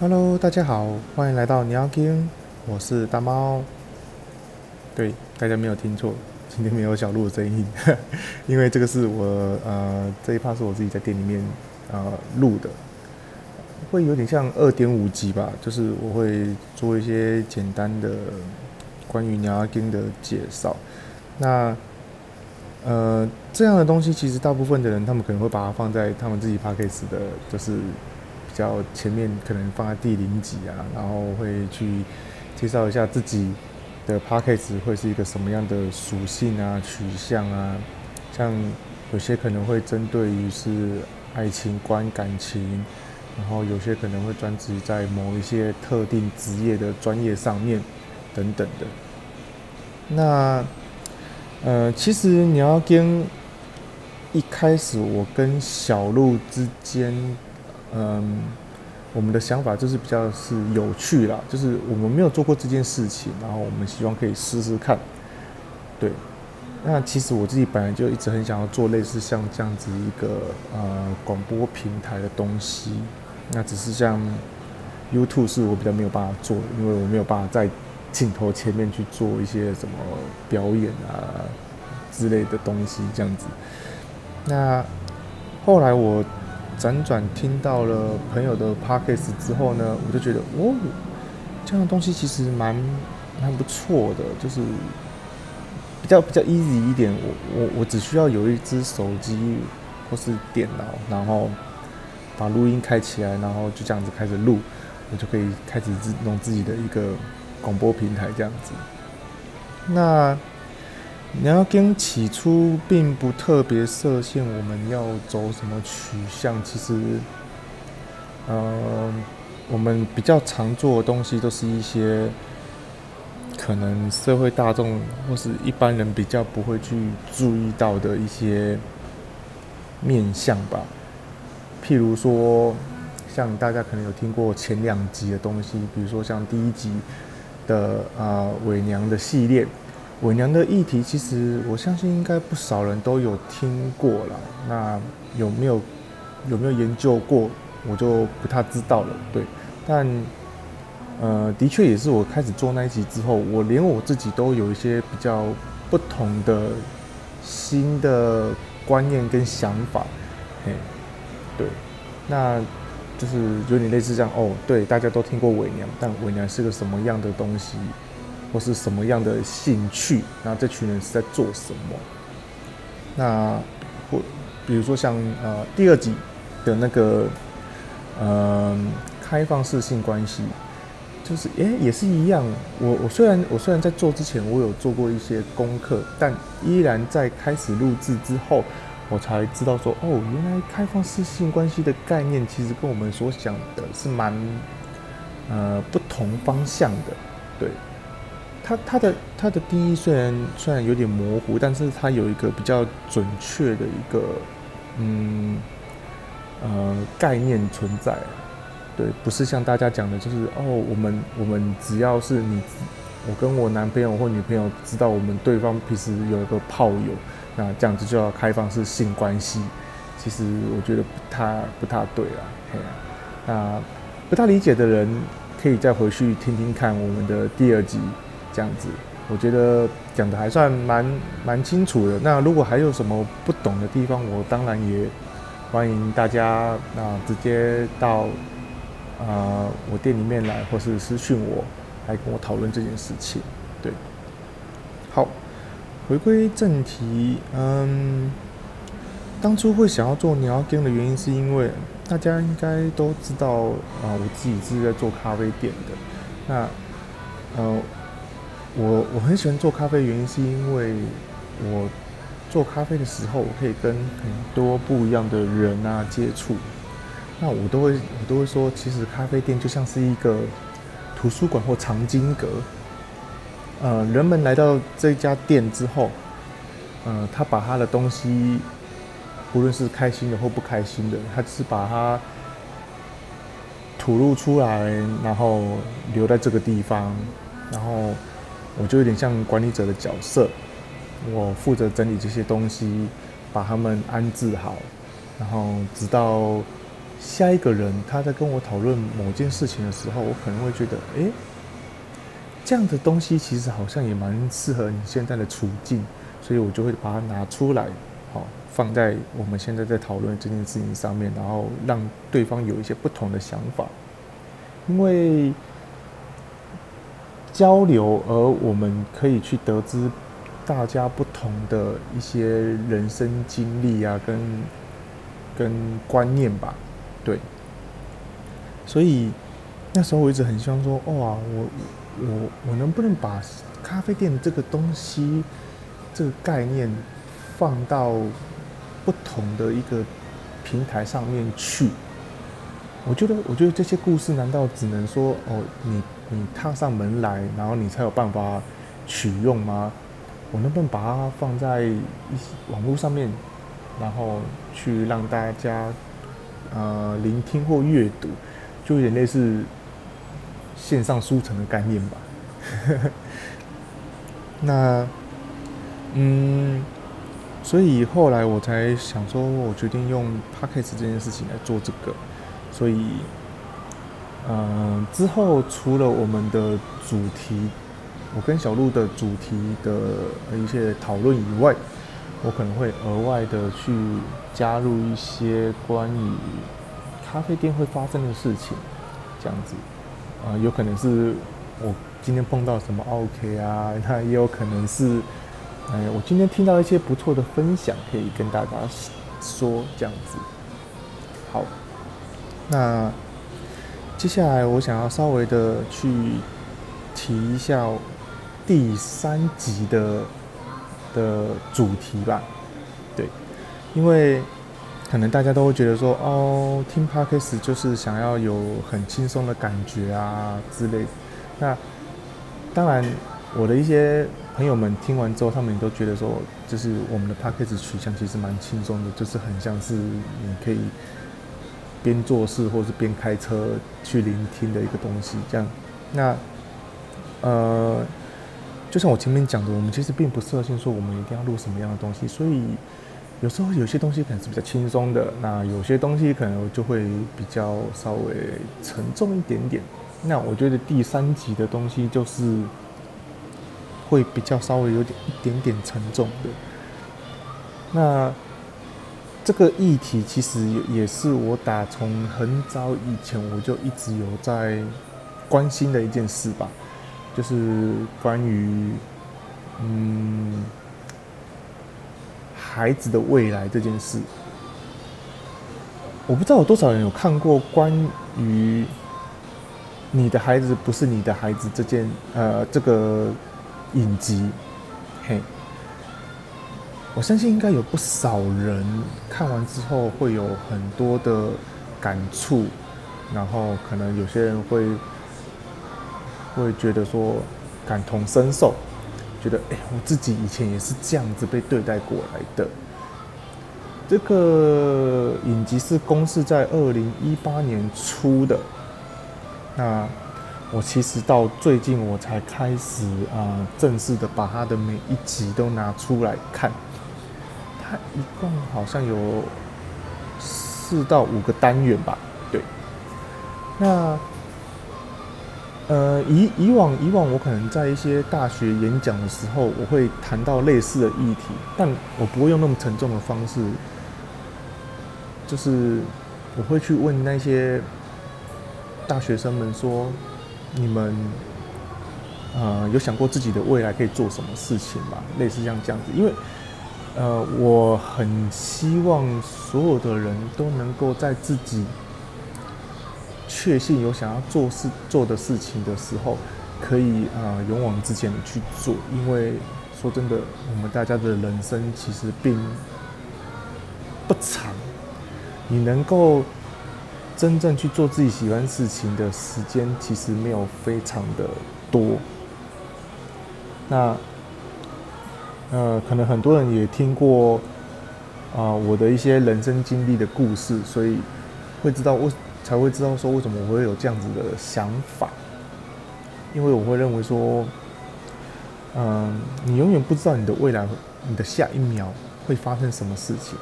Hello，大家好，欢迎来到鸟 King，我是大猫。对，大家没有听错，今天没有小鹿的声音，因为这个是我呃这一趴是我自己在店里面呃录的，会有点像二点五集吧，就是我会做一些简单的关于鸟 King 的介绍。那呃这样的东西，其实大部分的人他们可能会把它放在他们自己 p a c k a g e 的，就是。比较前面可能放在第零集啊，然后会去介绍一下自己的 p a c k a g e 会是一个什么样的属性啊、取向啊，像有些可能会针对于是爱情观、感情，然后有些可能会专职在某一些特定职业的专业上面等等的。那呃，其实你要跟一开始我跟小鹿之间。嗯，我们的想法就是比较是有趣啦，就是我们没有做过这件事情，然后我们希望可以试试看。对，那其实我自己本来就一直很想要做类似像这样子一个呃广播平台的东西，那只是像 YouTube 是我比较没有办法做，因为我没有办法在镜头前面去做一些什么表演啊之类的东西这样子。那后来我。辗转听到了朋友的 podcast 之后呢，我就觉得哦，这样的东西其实蛮蛮不错的，就是比较比较 easy 一点。我我我只需要有一只手机或是电脑，然后把录音开起来，然后就这样子开始录，我就可以开始自弄自己的一个广播平台这样子。那。你要跟起初并不特别设限，我们要走什么取向？其实，呃，我们比较常做的东西都是一些可能社会大众或是一般人比较不会去注意到的一些面相吧。譬如说，像大家可能有听过前两集的东西，比如说像第一集的啊伪娘的系列。伪娘的议题，其实我相信应该不少人都有听过了。那有没有有没有研究过，我就不太知道了。对，但呃，的确也是我开始做那一集之后，我连我自己都有一些比较不同的新的观念跟想法。嘿，对，那就是有点类似这样哦。对，大家都听过伪娘，但伪娘是个什么样的东西？或是什么样的兴趣？那这群人是在做什么？那或比如说像呃第二集的那个呃开放式性关系，就是诶也是一样。我我虽然我虽然在做之前我有做过一些功课，但依然在开始录制之后，我才知道说哦，原来开放式性关系的概念其实跟我们所想的是蛮呃不同方向的，对。它它的它的定义虽然虽然有点模糊，但是它有一个比较准确的一个嗯呃概念存在，对，不是像大家讲的，就是哦，我们我们只要是你我跟我男朋友或女朋友知道我们对方平时有一个炮友，那这样子就要开放式性关系，其实我觉得不太不太对啊，嘿啊，那不太理解的人可以再回去听听看我们的第二集。这样子，我觉得讲的还算蛮蛮清楚的。那如果还有什么不懂的地方，我当然也欢迎大家那直接到啊我店里面来，或是私讯我，来跟我讨论这件事情。对，好，回归正题，嗯，当初会想要做鸟店的原因，是因为大家应该都知道啊，我自己是在做咖啡店的，那呃。我我很喜欢做咖啡，原因是因为我做咖啡的时候，我可以跟很多不一样的人啊接触。那我都会我都会说，其实咖啡店就像是一个图书馆或藏经阁。呃，人们来到这家店之后，呃，他把他的东西，不论是开心的或不开心的，他只是把它吐露出来，然后留在这个地方，然后。我就有点像管理者的角色，我负责整理这些东西，把它们安置好，然后直到下一个人他在跟我讨论某件事情的时候，我可能会觉得，诶，这样的东西其实好像也蛮适合你现在的处境，所以我就会把它拿出来，好放在我们现在在讨论这件事情上面，然后让对方有一些不同的想法，因为交流，而我们可以去得知大家不同的一些人生经历啊，跟跟观念吧。对，所以那时候我一直很希望说，哇，我我我能不能把咖啡店这个东西这个概念放到不同的一个平台上面去？我觉得，我觉得这些故事难道只能说，哦，你你踏上门来，然后你才有办法取用吗？我能不能把它放在一些网络上面，然后去让大家？呃，聆听或阅读，就有点类似线上书城的概念吧。那，嗯，所以后来我才想说，我决定用 p a c k a g e 这件事情来做这个。所以，嗯，之后除了我们的主题，我跟小鹿的主题的一些讨论以外，我可能会额外的去加入一些关于咖啡店会发生的事情，这样子，啊，有可能是我今天碰到什么 OK 啊，那也有可能是，哎，我今天听到一些不错的分享，可以跟大家说这样子。好，那接下来我想要稍微的去提一下第三集的。的主题吧，对，因为可能大家都会觉得说，哦，听 podcast 就是想要有很轻松的感觉啊之类的。那当然，我的一些朋友们听完之后，他们也都觉得说，就是我们的 podcast 取向其实蛮轻松的，就是很像是你可以边做事或是边开车去聆听的一个东西，这样。那呃。就像我前面讲的，我们其实并不设限说我们一定要录什么样的东西，所以有时候有些东西可能是比较轻松的，那有些东西可能就会比较稍微沉重一点点。那我觉得第三集的东西就是会比较稍微有点一点点沉重的。那这个议题其实也也是我打从很早以前我就一直有在关心的一件事吧。就是关于嗯孩子的未来这件事，我不知道有多少人有看过关于你的孩子不是你的孩子这件呃这个影集，嘿，我相信应该有不少人看完之后会有很多的感触，然后可能有些人会。会觉得说感同身受，觉得哎，我自己以前也是这样子被对待过来的。这个影集是公示在二零一八年初的，那我其实到最近我才开始啊，正式的把它的每一集都拿出来看。它一共好像有四到五个单元吧，对，那。呃，以以往以往，我可能在一些大学演讲的时候，我会谈到类似的议题，但我不会用那么沉重的方式，就是我会去问那些大学生们说：“你们呃有想过自己的未来可以做什么事情吗？”类似像这样子，因为呃，我很希望所有的人都能够在自己。确信有想要做事做的事情的时候，可以啊勇往直前的去做。因为说真的，我们大家的人生其实并不长，你能够真正去做自己喜欢事情的时间，其实没有非常的多。那呃，可能很多人也听过啊我的一些人生经历的故事，所以会知道我。才会知道说为什么我会有这样子的想法，因为我会认为说，嗯，你永远不知道你的未来，你的下一秒会发生什么事情，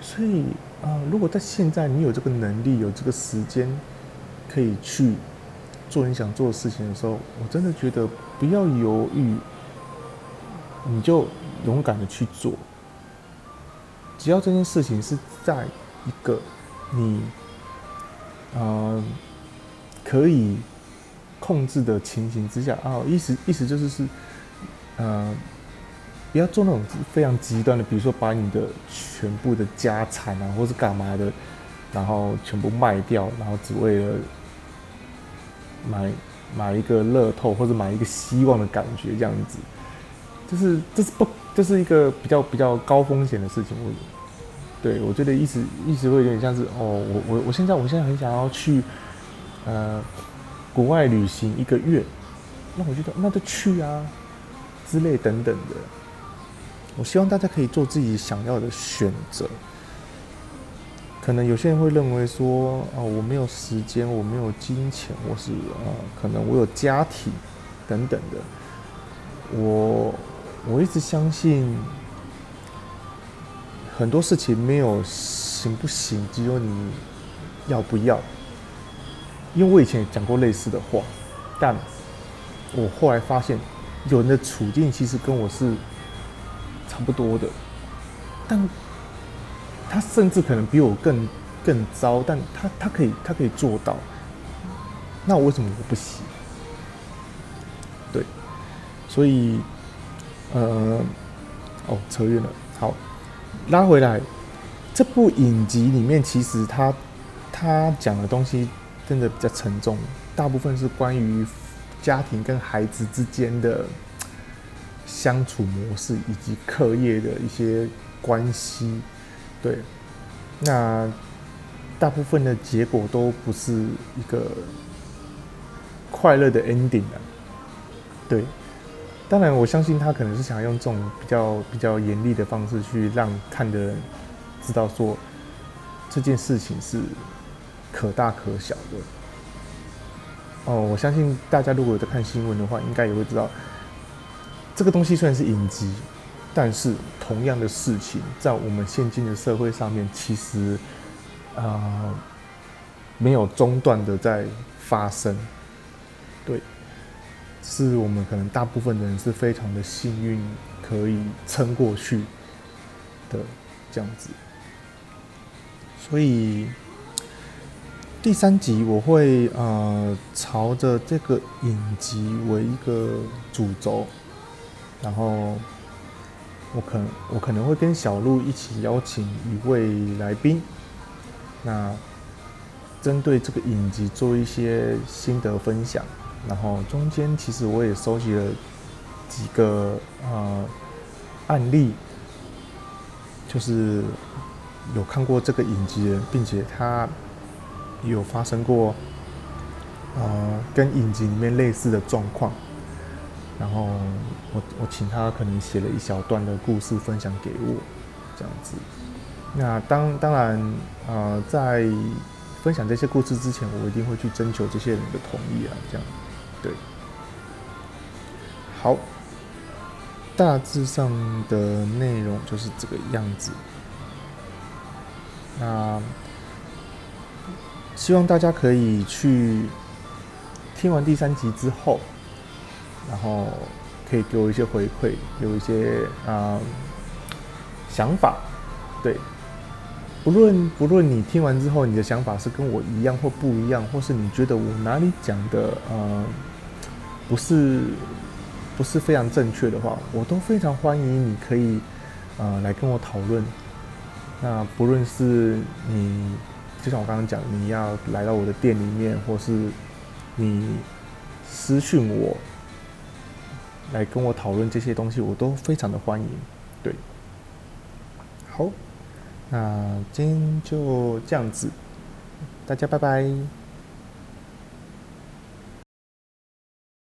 所以啊，如果在现在你有这个能力、有这个时间，可以去做你想做的事情的时候，我真的觉得不要犹豫，你就勇敢的去做。只要这件事情是在一个你，呃，可以控制的情形之下啊，意思意思就是是，呃。不要做那种非常极端的，比如说把你的全部的家产啊，或是干嘛的，然后全部卖掉，然后只为了买买一个乐透或者买一个希望的感觉，这样子，就是这是不这是一个比较比较高风险的事情。我对我觉得一直一直会有点像是哦，我我我现在我现在很想要去呃国外旅行一个月，那我觉得那就去啊之类等等的。我希望大家可以做自己想要的选择。可能有些人会认为说，啊，我没有时间，我没有金钱，我是啊，可能我有家庭等等的。我我一直相信，很多事情没有行不行，只有你要不要。因为我以前也讲过类似的话，但我后来发现，有人的处境其实跟我是。差不多的，但他甚至可能比我更更糟，但他他可以他可以做到，那我为什么我不行？对，所以呃，哦，扯远了，好，拉回来，这部影集里面其实他他讲的东西真的比较沉重，大部分是关于家庭跟孩子之间的。相处模式以及课业的一些关系，对，那大部分的结果都不是一个快乐的 ending 啊。对，当然我相信他可能是想用这种比较比较严厉的方式去让看的人知道说这件事情是可大可小的。哦，我相信大家如果有在看新闻的话，应该也会知道。这个东西虽然是隐疾，但是同样的事情在我们现今的社会上面，其实啊没有中断的在发生。是我们可能大部分的人是非常的幸运，可以撑过去的这样子。所以第三集我会呃朝着这个影集为一个主轴。然后，我可我可能会跟小鹿一起邀请一位来宾，那针对这个影集做一些心得分享。然后中间其实我也收集了几个呃案例，就是有看过这个影集的，并且他有发生过呃跟影集里面类似的状况。然后我我请他可能写了一小段的故事分享给我，这样子。那当当然，呃，在分享这些故事之前，我一定会去征求这些人的同意啊，这样，对。好，大致上的内容就是这个样子。那希望大家可以去听完第三集之后。然后可以给我一些回馈，有一些啊想法，对，不论不论你听完之后你的想法是跟我一样或不一样，或是你觉得我哪里讲的呃不是不是非常正确的话，我都非常欢迎你可以呃来跟我讨论。那不论是你就像我刚刚讲，你要来到我的店里面，或是你私讯我。来跟我讨论这些东西，我都非常的欢迎。对，好，那今天就这样子，大家拜拜。